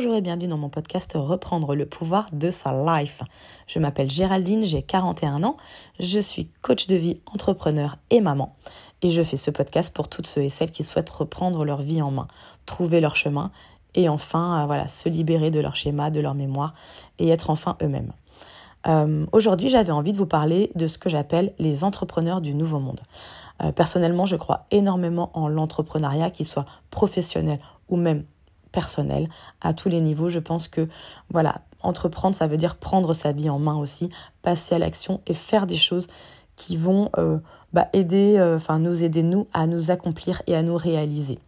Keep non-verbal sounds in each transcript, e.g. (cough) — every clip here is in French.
Bonjour et bienvenue dans mon podcast Reprendre le pouvoir de sa life. Je m'appelle Géraldine, j'ai 41 ans, je suis coach de vie, entrepreneur et maman. Et je fais ce podcast pour toutes ceux et celles qui souhaitent reprendre leur vie en main, trouver leur chemin et enfin euh, voilà, se libérer de leur schéma, de leur mémoire et être enfin eux-mêmes. Euh, aujourd'hui, j'avais envie de vous parler de ce que j'appelle les entrepreneurs du nouveau monde. Euh, personnellement, je crois énormément en l'entrepreneuriat, qu'il soit professionnel ou même personnel à tous les niveaux. Je pense que voilà, entreprendre, ça veut dire prendre sa vie en main aussi, passer à l'action et faire des choses qui vont euh, bah, aider, euh, enfin nous aider nous à nous accomplir et à nous réaliser.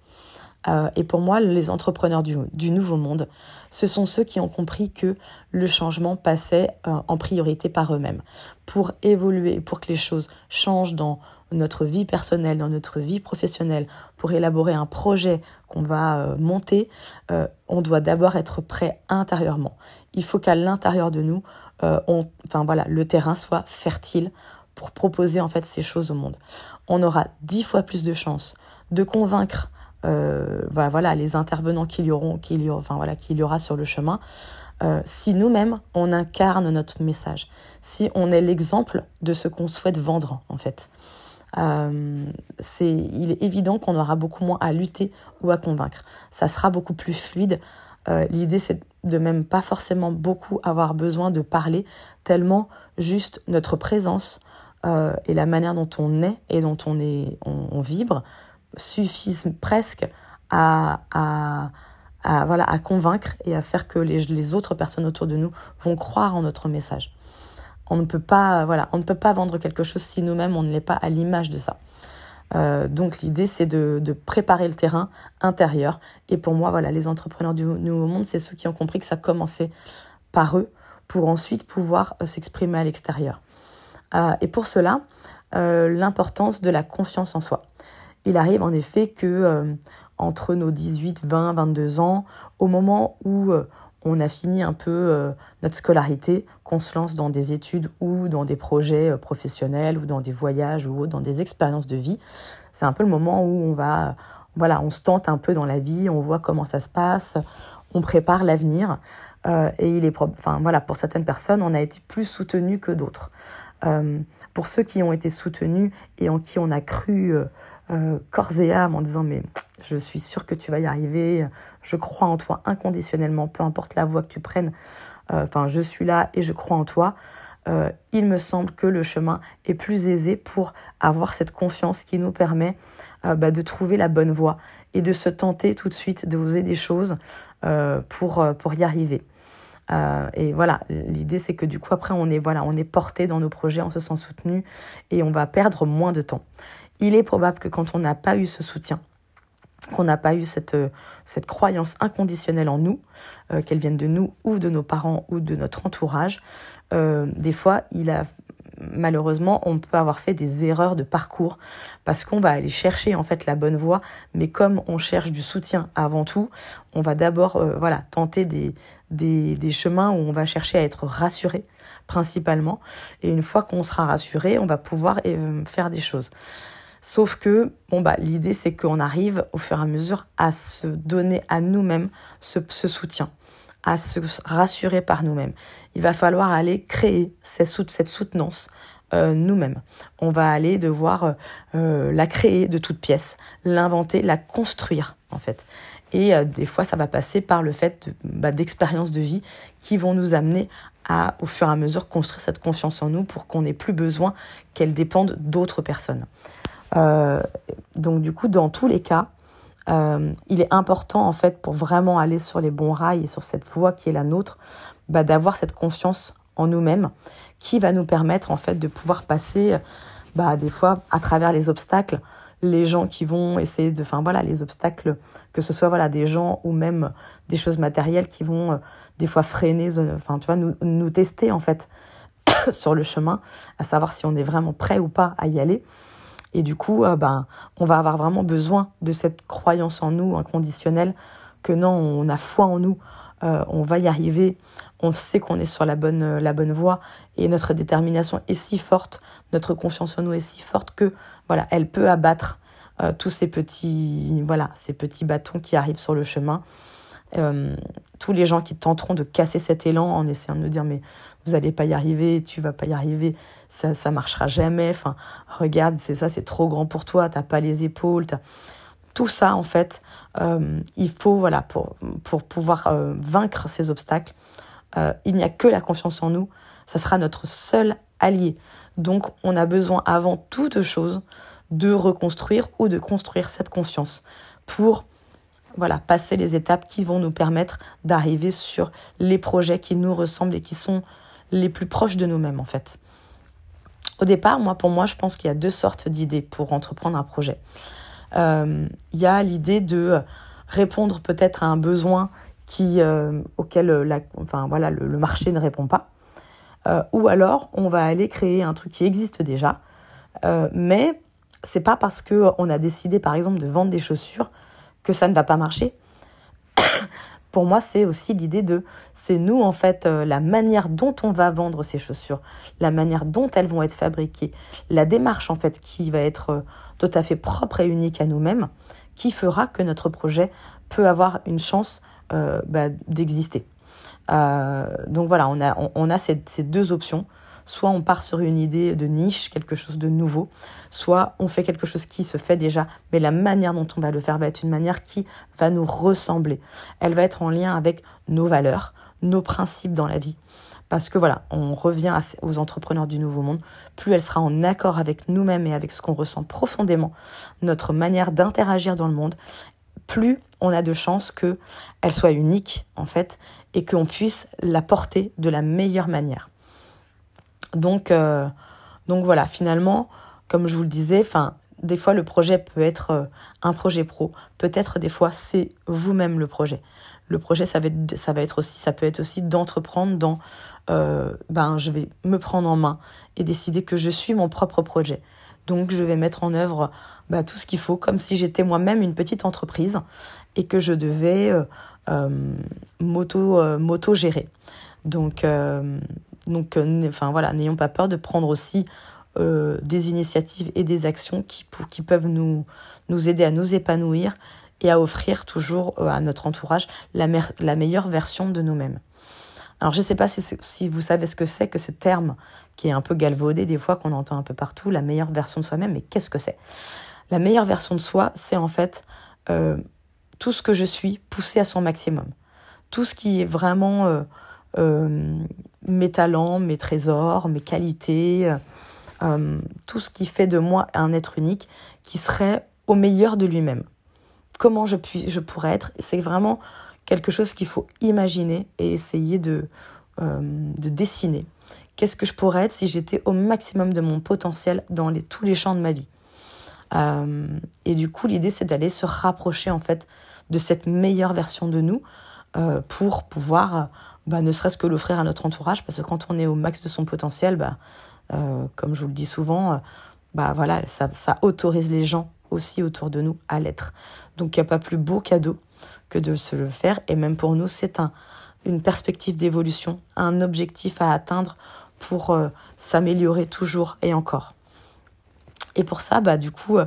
Euh, et pour moi, les entrepreneurs du, du, nouveau monde, ce sont ceux qui ont compris que le changement passait en priorité par eux-mêmes. Pour évoluer, pour que les choses changent dans notre vie personnelle, dans notre vie professionnelle, pour élaborer un projet qu'on va euh, monter, euh, on doit d'abord être prêt intérieurement. Il faut qu'à l'intérieur de nous, euh, on, enfin voilà, le terrain soit fertile pour proposer en fait ces choses au monde. On aura dix fois plus de chances de convaincre voilà les intervenants qu'il y auront, qu'il y, enfin, voilà, qu'il y aura sur le chemin. si nous-mêmes on incarne notre message, si on est l'exemple de ce qu'on souhaite vendre en fait. Euh, c'est, il est évident qu'on aura beaucoup moins à lutter ou à convaincre. Ça sera beaucoup plus fluide. Euh, l'idée, c'est de même pas forcément beaucoup avoir besoin de parler, tellement juste notre présence euh, et la manière dont on est et dont on, est, on, vibre suffisent presque à, à, voilà, à convaincre et à faire que les, les autres personnes autour de nous vont croire en notre message. On ne peut pas, voilà, on ne peut pas vendre quelque chose si nous-mêmes on ne l'est pas à l'image de ça. Euh, donc l'idée c'est de, préparer le terrain intérieur. Et pour moi, voilà, les entrepreneurs du nouveau monde, c'est ceux qui ont compris que ça commençait par eux pour ensuite pouvoir euh, s'exprimer à l'extérieur. Euh, et pour cela, l'importance de la confiance en soi. Il arrive en effet que entre nos 18, 20, 22 ans, au moment où on a fini un peu euh, notre scolarité, qu'on se lance dans des études ou dans des projets euh, professionnels ou dans des voyages ou dans des expériences de vie. C'est un peu le moment où on va, voilà, on se tente un peu dans la vie, on voit comment ça se passe, on prépare l'avenir. Euh, et il est, enfin voilà, pour certaines personnes, on a été plus soutenu que d'autres. pour ceux qui ont été soutenus et en qui on a cru corps et âme en disant mais je suis sûre que tu vas y arriver. Je crois en toi inconditionnellement, peu importe la voie que tu prennes. Euh, enfin, je suis là et je crois en toi. Euh, il me semble que le chemin est plus aisé pour avoir cette confiance qui nous permet euh, bah, de trouver la bonne voie et de se tenter tout de suite de oser des choses pour, pour y arriver. et voilà, l'idée c'est que du coup après on est voilà, on est porté dans nos projets, on se sent soutenu et on va perdre moins de temps. Il est probable que quand on n'a pas eu ce soutien, qu'on n'a pas eu cette, euh, cette croyance inconditionnelle en nous, euh, qu'elle vienne de nous ou de nos parents ou de notre entourage, euh, des fois, il a malheureusement, on peut avoir fait des erreurs de parcours parce qu'on va aller chercher en fait la bonne voie, mais comme on cherche du soutien avant tout, on va d'abord voilà tenter des, des, des, chemins où on va chercher à être rassuré principalement, et une fois qu'on sera rassuré, on va pouvoir faire des choses. Sauf que, bon, bah, l'idée, c'est qu'on arrive au fur et à mesure à se donner à nous-mêmes ce, soutien, à se rassurer par nous-mêmes. Il va falloir aller créer cette, soutenance euh, nous-mêmes. On va aller devoir euh, la créer de toutes pièces, l'inventer, la construire, en fait. Et euh, des fois, ça va passer par le fait bah, d'expériences de vie qui vont nous amener à, au fur et à mesure, construire cette confiance en nous pour qu'on n'ait plus besoin qu'elle dépende d'autres personnes. Euh, donc du coup, dans tous les cas, euh, il est important en fait pour vraiment aller sur les bons rails et sur cette voie qui est la nôtre, bah, d'avoir cette confiance en nous-mêmes qui va nous permettre en fait de pouvoir passer bah, des fois à travers les obstacles les gens qui vont essayer de enfin voilà les obstacles que ce soit voilà des gens ou même des choses matérielles qui vont euh, des fois freiner enfin tu vois nous, nous tester en fait (coughs) sur le chemin à savoir si on est vraiment prêt ou pas à y aller et du coup, euh, ben, on va avoir vraiment besoin de cette croyance en nous inconditionnelle que non, on a foi en nous, euh, on va y arriver, on sait qu'on est sur la bonne, euh, la bonne voie. Et notre détermination est si forte, notre confiance en nous est si forte que voilà, elle peut abattre tous ces petits, voilà, ces petits bâtons qui arrivent sur le chemin. tous les gens qui tenteront de casser cet élan en essayant de nous dire mais vous n'allez pas y arriver, tu vas pas y arriver, ça ça marchera jamais. Enfin, regarde, c'est ça, c'est trop grand pour toi, t'as pas les épaules. Tout ça, en fait, euh, il faut voilà pour pour pouvoir euh, vaincre ces obstacles. Euh, il n'y a que la confiance en nous. Ça sera notre seul allié. Donc, on a besoin avant toute chose de reconstruire ou de construire cette confiance pour voilà, passer les étapes qui vont nous permettre d'arriver sur les projets qui nous ressemblent et qui sont les plus proches de nous-mêmes en fait. Au départ, moi, pour moi, je pense qu'il y a deux sortes d'idées pour entreprendre un projet. Euh, il y a l'idée de répondre peut-être à un besoin qui, euh, auquel la, enfin, voilà, le, marché ne répond pas. Euh, ou alors, on va aller créer un truc qui existe déjà, mais c'est pas parce qu'on a décidé, par exemple, de vendre des chaussures que ça ne va pas marcher pour moi, c'est aussi l'idée de, c'est nous en fait, euh, la manière dont on va vendre ces chaussures, la manière dont elles vont être fabriquées, la démarche en fait qui va être euh, tout à fait propre et unique à nous-mêmes, qui fera que notre projet peut avoir une chance euh, bah, d'exister. donc voilà, on a, on, a ces, ces deux options soit on part sur une idée de niche, quelque chose de nouveau, soit on fait quelque chose qui se fait déjà, mais la manière dont on va le faire va être une manière qui va nous ressembler. Elle va être en lien avec nos valeurs, nos principes dans la vie. Parce que voilà, on revient aux entrepreneurs du nouveau monde, plus elle sera en accord avec nous-mêmes et avec ce qu'on ressent profondément, notre manière d'interagir dans le monde, plus on a de chances qu'elle soit unique en fait et qu'on puisse la porter de la meilleure manière. Donc, euh, donc voilà, finalement, comme je vous le disais, enfin, des fois le projet peut être euh, un projet pro, peut-être des fois c'est vous-même le projet. Le projet, ça va être, ça va être aussi, ça peut être aussi d'entreprendre dans, euh, ben, je vais me prendre en main et décider que je suis mon propre projet. Donc, je vais mettre en œuvre ben, tout ce qu'il faut, comme si j'étais moi-même une petite entreprise et que je devais moto gérer. Donc, donc, euh, enfin voilà, n'ayons pas peur de prendre aussi euh, des initiatives et des actions qui, qui peuvent nous, nous aider à nous épanouir et à offrir toujours euh, à notre entourage la, la meilleure version de nous-mêmes. Alors je ne sais pas si, si, vous savez ce que c'est que ce terme qui est un peu galvaudé des fois qu'on entend un peu partout, la meilleure version de soi-même, mais qu'est-ce que c'est? La meilleure version de soi, c'est en fait tout ce que je suis poussé à son maximum. Tout ce qui est vraiment mes talents, mes trésors, mes qualités, euh, tout ce qui fait de moi un être unique qui serait au meilleur de lui-même. Comment je, puis, je pourrais être C'est vraiment quelque chose qu'il faut imaginer et essayer de, euh, de dessiner. Qu'est-ce que je pourrais être si j'étais au maximum de mon potentiel dans tous les champs de ma vie? Et du coup, l'idée, c'est d'aller se rapprocher en fait de cette meilleure version de nous pour pouvoir bah, ne serait-ce que l'offrir à notre entourage, parce que quand on est au max de son potentiel, bah, euh, comme je vous le dis souvent, euh, bah, voilà, ça, autorise les gens aussi autour de nous à l'être. Donc il n'y a pas plus beau cadeau que de se le faire, et même pour nous, c'est un, une perspective d'évolution, un objectif à atteindre pour euh, s'améliorer toujours et encore. Et pour ça, du coup,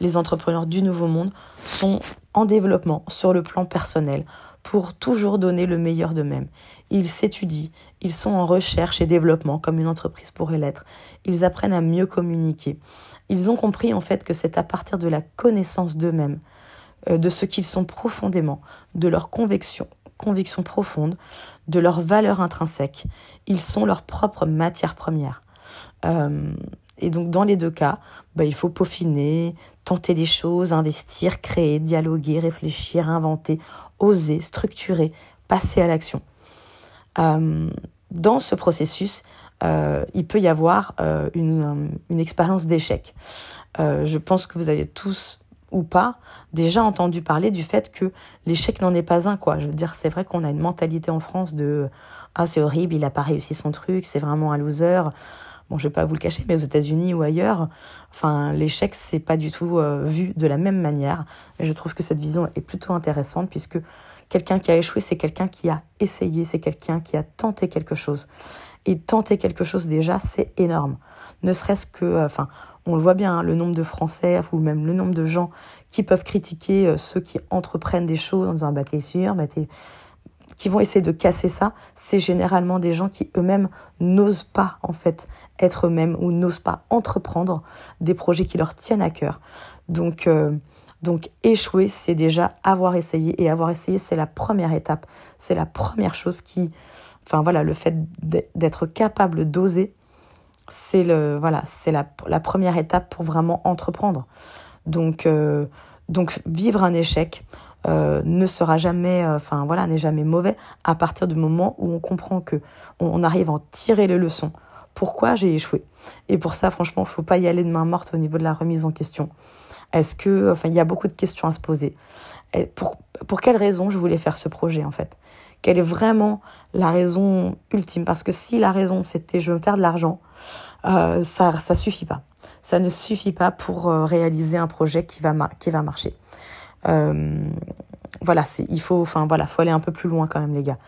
les entrepreneurs du nouveau monde sont en développement sur le plan personnel, pour toujours donner le meilleur d'eux-mêmes. Ils s'étudient, ils sont en recherche et développement comme une entreprise pourrait l'être. Ils apprennent à mieux communiquer. Ils ont compris en fait que c'est à partir de la connaissance d'eux-mêmes, euh, de ce qu'ils sont profondément, de leurs convictions, convictions profondes, de leurs valeurs intrinsèques. Ils sont leur propre matière première. Euh, et donc dans les deux cas, bah, il faut peaufiner, tenter des choses, investir, créer, dialoguer, réfléchir, inventer, oser, structurer, passer à l'action. Euh, dans ce processus, euh, il peut y avoir euh, une, une, expérience d'échec. je pense que vous avez tous ou pas déjà entendu parler du fait que l'échec n'en est pas un quoi. Je veux dire, c'est vrai qu'on a une mentalité en France de ah c'est horrible, il a pas réussi son truc, c'est vraiment un loser. Bon, je vais pas vous le cacher, mais aux États-Unis ou ailleurs, enfin, l'échec c'est pas du tout euh, vu de la même manière. Et je trouve que cette vision est plutôt intéressante puisque quelqu'un qui a échoué, c'est quelqu'un qui a essayé, c'est quelqu'un qui a tenté quelque chose. Et tenter quelque chose déjà, c'est énorme. Ne serait-ce que, euh, enfin, on le voit bien, hein, le nombre de Français ou même le nombre de gens qui peuvent critiquer euh, ceux qui entreprennent des choses en disant bah t'es sûr, bah t'es qui vont essayer de casser ça, c'est généralement des gens qui eux-mêmes n'osent pas en fait être eux-mêmes ou n'osent pas entreprendre des projets qui leur tiennent à cœur. Donc euh, donc échouer, c'est déjà avoir essayé et avoir essayé, c'est la première étape, c'est la première chose qui enfin voilà, le fait d'être capable d'oser, c'est le voilà, c'est la, première étape pour vraiment entreprendre. Donc euh, donc vivre un échec, euh, ne sera jamais, euh, enfin voilà, n'est jamais mauvais à partir du moment où on comprend que on, arrive à en tirer les leçons. Pourquoi j'ai échoué? Et pour ça, franchement, faut pas y aller de main morte au niveau de la remise en question. Est-ce que, enfin, il y a beaucoup de questions à se poser. pour, pour quelle raison je voulais faire ce projet en fait? Quelle est vraiment la raison ultime? Parce que si la raison c'était je veux faire de l'argent, euh, ça ça suffit pas. Ça ne suffit pas pour réaliser un projet qui va qui va marcher. Euh, voilà, c'est, il faut, enfin voilà, faut aller un peu plus loin quand même, les gars.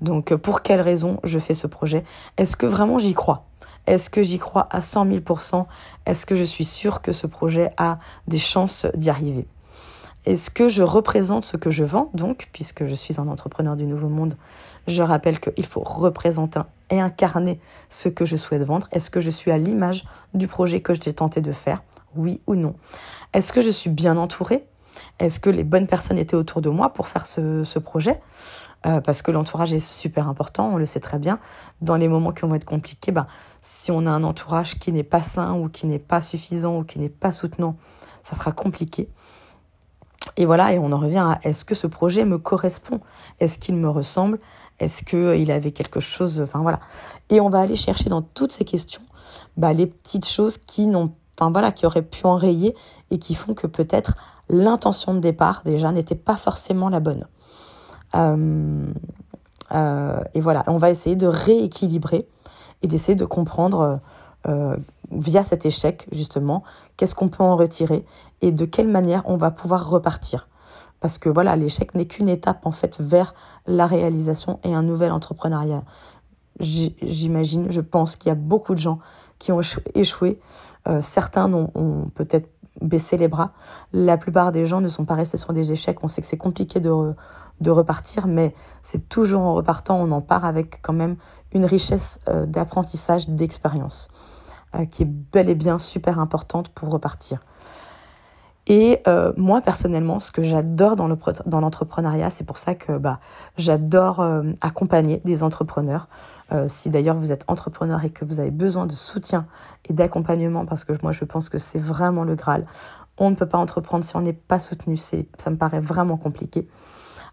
Donc, euh, pour quelle raison je fais ce projet? Est-ce que vraiment j'y crois? Est-ce que j'y crois à 100 000% Est-ce que je suis sûre que ce projet a des chances d'y arriver? Est-ce que je représente ce que je vends? Donc, puisque je suis un entrepreneur du nouveau monde, je rappelle qu'il faut représenter et incarner ce que je souhaite vendre. Est-ce que je suis à l'image du projet que j'ai tenté de faire? Oui ou non? Est-ce que je suis bien entourée? Est-ce que les bonnes personnes étaient autour de moi pour faire ce, projet? Euh, Parce que l'entourage est super important, on le sait très bien. Dans les moments qui vont être compliqués, ben, si on a un entourage qui n'est pas sain ou qui n'est pas suffisant ou qui n'est pas soutenant, ça sera compliqué. Et voilà, et on en revient à est-ce que ce projet me correspond? Est-ce qu'il me ressemble? Est-ce qu'il avait quelque chose Enfin voilà. Et on va aller chercher dans toutes ces questions bah, les petites choses qui n'ont enfin voilà, qui auraient pu enrayer et qui font que peut-être l'intention de départ déjà n'était pas forcément la bonne. Euh, euh, et voilà, on va essayer de rééquilibrer et d'essayer de comprendre euh, via cet échec justement qu'est-ce qu'on peut en retirer et de quelle manière on va pouvoir repartir. Parce que voilà, l'échec n'est qu'une étape en fait vers la réalisation et un nouvel entrepreneuriat. J'imagine, je pense qu'il y a beaucoup de gens qui ont échoué. certains ont peut-être baisser les bras. La plupart des gens ne sont pas restés sur des échecs. On sait que c'est compliqué de, de repartir, mais c'est toujours en repartant, on en part avec quand même une richesse euh, d'apprentissage, d'expérience, euh, qui est bel et bien super importante pour repartir. Et euh, moi personnellement, ce que j'adore dans l'entrepreneuriat, c'est pour ça que bah, j'adore accompagner des entrepreneurs. Si d'ailleurs vous êtes entrepreneur et que vous avez besoin de soutien et d'accompagnement, parce que moi je pense que c'est vraiment le Graal. On ne peut pas entreprendre si on n'est pas soutenu, ça me paraît vraiment compliqué.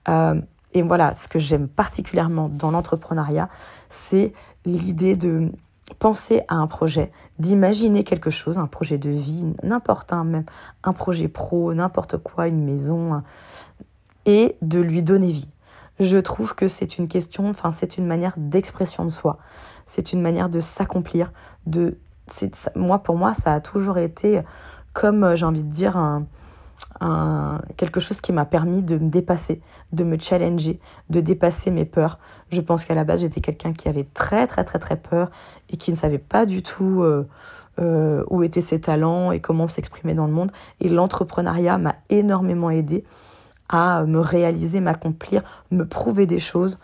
Euh, et voilà, ce que j'aime particulièrement dans l'entrepreneuriat, c'est l'idée de penser à un projet, d'imaginer quelque chose, un projet de vie, n'importe un, même un projet pro, n'importe quoi, une maison, et de lui donner vie. Je trouve que c'est une question, enfin c'est une manière d'expression de soi, c'est une manière de s'accomplir, de moi, pour moi, ça a toujours été comme, euh, j'ai envie de dire, un, quelque chose qui m'a permis de me dépasser, de me challenger, de dépasser mes peurs. Je pense qu'à la base, j'étais quelqu'un qui avait très, très, très, très peur et qui ne savait pas du tout euh, euh, où étaient ses talents et comment s'exprimer dans le monde. Et l'entrepreneuriat m'a énormément aidé à me réaliser, m'accomplir, me prouver des choses,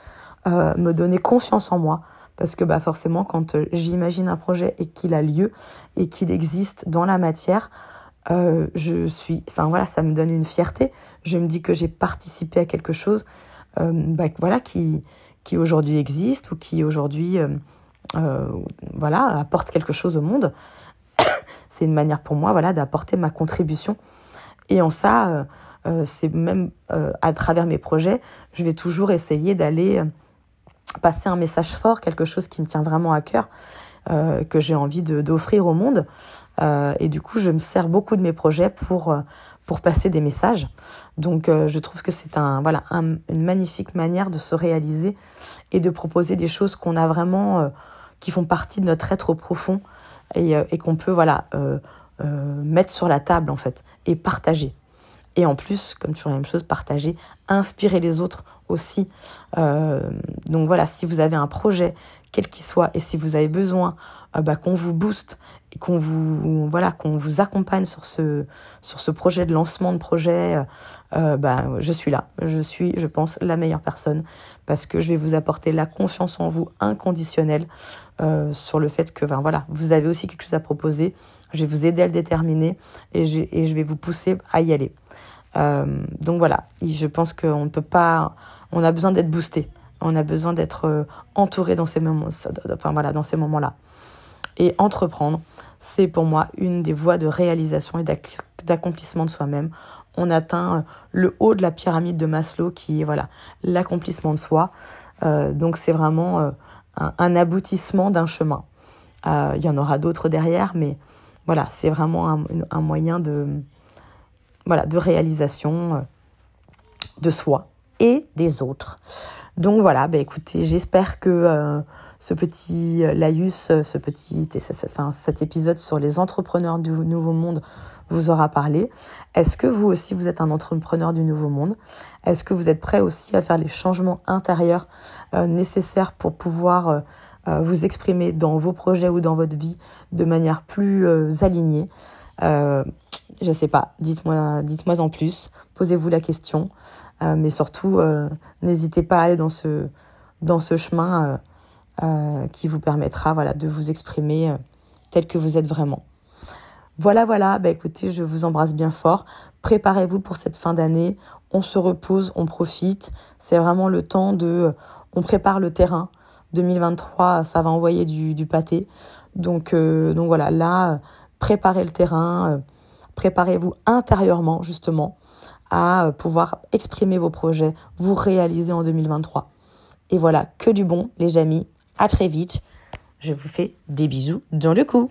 me donner confiance en moi parce que bah forcément quand euh, j'imagine un projet et qu'il a lieu et qu'il existe dans la matière, euh, je suis, enfin voilà, ça me donne une fierté. Je me dis que j'ai participé à quelque chose, euh, bah, voilà, qui qui aujourd'hui existe ou qui aujourd'hui, voilà, apporte quelque chose au monde. (coughs) c'est une manière pour moi, voilà, d'apporter ma contribution. Et en ça, c'est même à travers mes projets, je vais toujours essayer d'aller passer un message fort, quelque chose qui me tient vraiment à cœur, euh, que j'ai envie d'offrir au monde. Euh, et du coup, je me sers beaucoup de mes projets pour, euh, pour passer des messages. Donc, je trouve que c'est un, voilà, une magnifique manière de se réaliser et de proposer des choses qu'on a vraiment, qui font partie de notre être profond et, et qu'on peut voilà, mettre sur la table en fait et partager. Et en plus, comme toujours la même chose, partager, inspirer les autres aussi. donc voilà, si vous avez un projet, quel qu'il soit, et si vous avez besoin bah, qu'on vous booste et qu'on vous voilà qu'on vous accompagne sur ce sur ce projet de lancement de projet euh, bah, je suis là. Je suis, je pense, la meilleure personne parce que je vais vous apporter la confiance en vous inconditionnelle euh, sur le fait que, ben, voilà, vous avez aussi quelque chose à proposer. Je vais vous aider à le déterminer et, je vais vous pousser à y aller. Euh, donc voilà, je pense qu'on ne peut pas, on a besoin d'être boosté. On a besoin d'être entouré dans ces moments, enfin voilà, dans ces moments-là. Et entreprendre, c'est pour moi une des voies de réalisation et d'accomplissement de soi-même on atteint euh, le haut de la pyramide de Maslow qui est voilà l'accomplissement de soi. Euh, donc c'est vraiment euh, un, aboutissement d'un chemin. Il y en aura d'autres derrière, mais voilà, c'est vraiment un, moyen de, réalisation de soi et des autres. Donc voilà, bah écoutez, j'espère que ce petit laïus, ce petit, enfin, cet épisode sur les entrepreneurs du nouveau monde vous aura parlé. Est-ce que vous aussi, vous êtes un entrepreneur du nouveau monde? Est-ce que vous êtes prêt aussi à faire les changements intérieurs euh, nécessaires pour pouvoir euh, euh, vous exprimer dans vos projets ou dans votre vie de manière plus alignée Je ne sais pas, dites-moi dites en plus, posez-vous la question, mais surtout, n'hésitez pas à aller dans ce, dans ce chemin qui vous permettra voilà, de vous exprimer tel que vous êtes vraiment. Voilà, voilà, bah écoutez, je vous embrasse bien fort. Préparez-vous pour cette fin d'année. On se repose, on profite. C'est vraiment le temps de... On prépare le terrain. 2023, ça va envoyer du, pâté. Donc, euh, donc voilà, là, préparez le terrain. Euh, préparez-vous intérieurement, justement, à pouvoir exprimer vos projets, vous réaliser en 2023. Et voilà, que du bon, les amis. À très vite. Je vous fais des bisous dans le cou.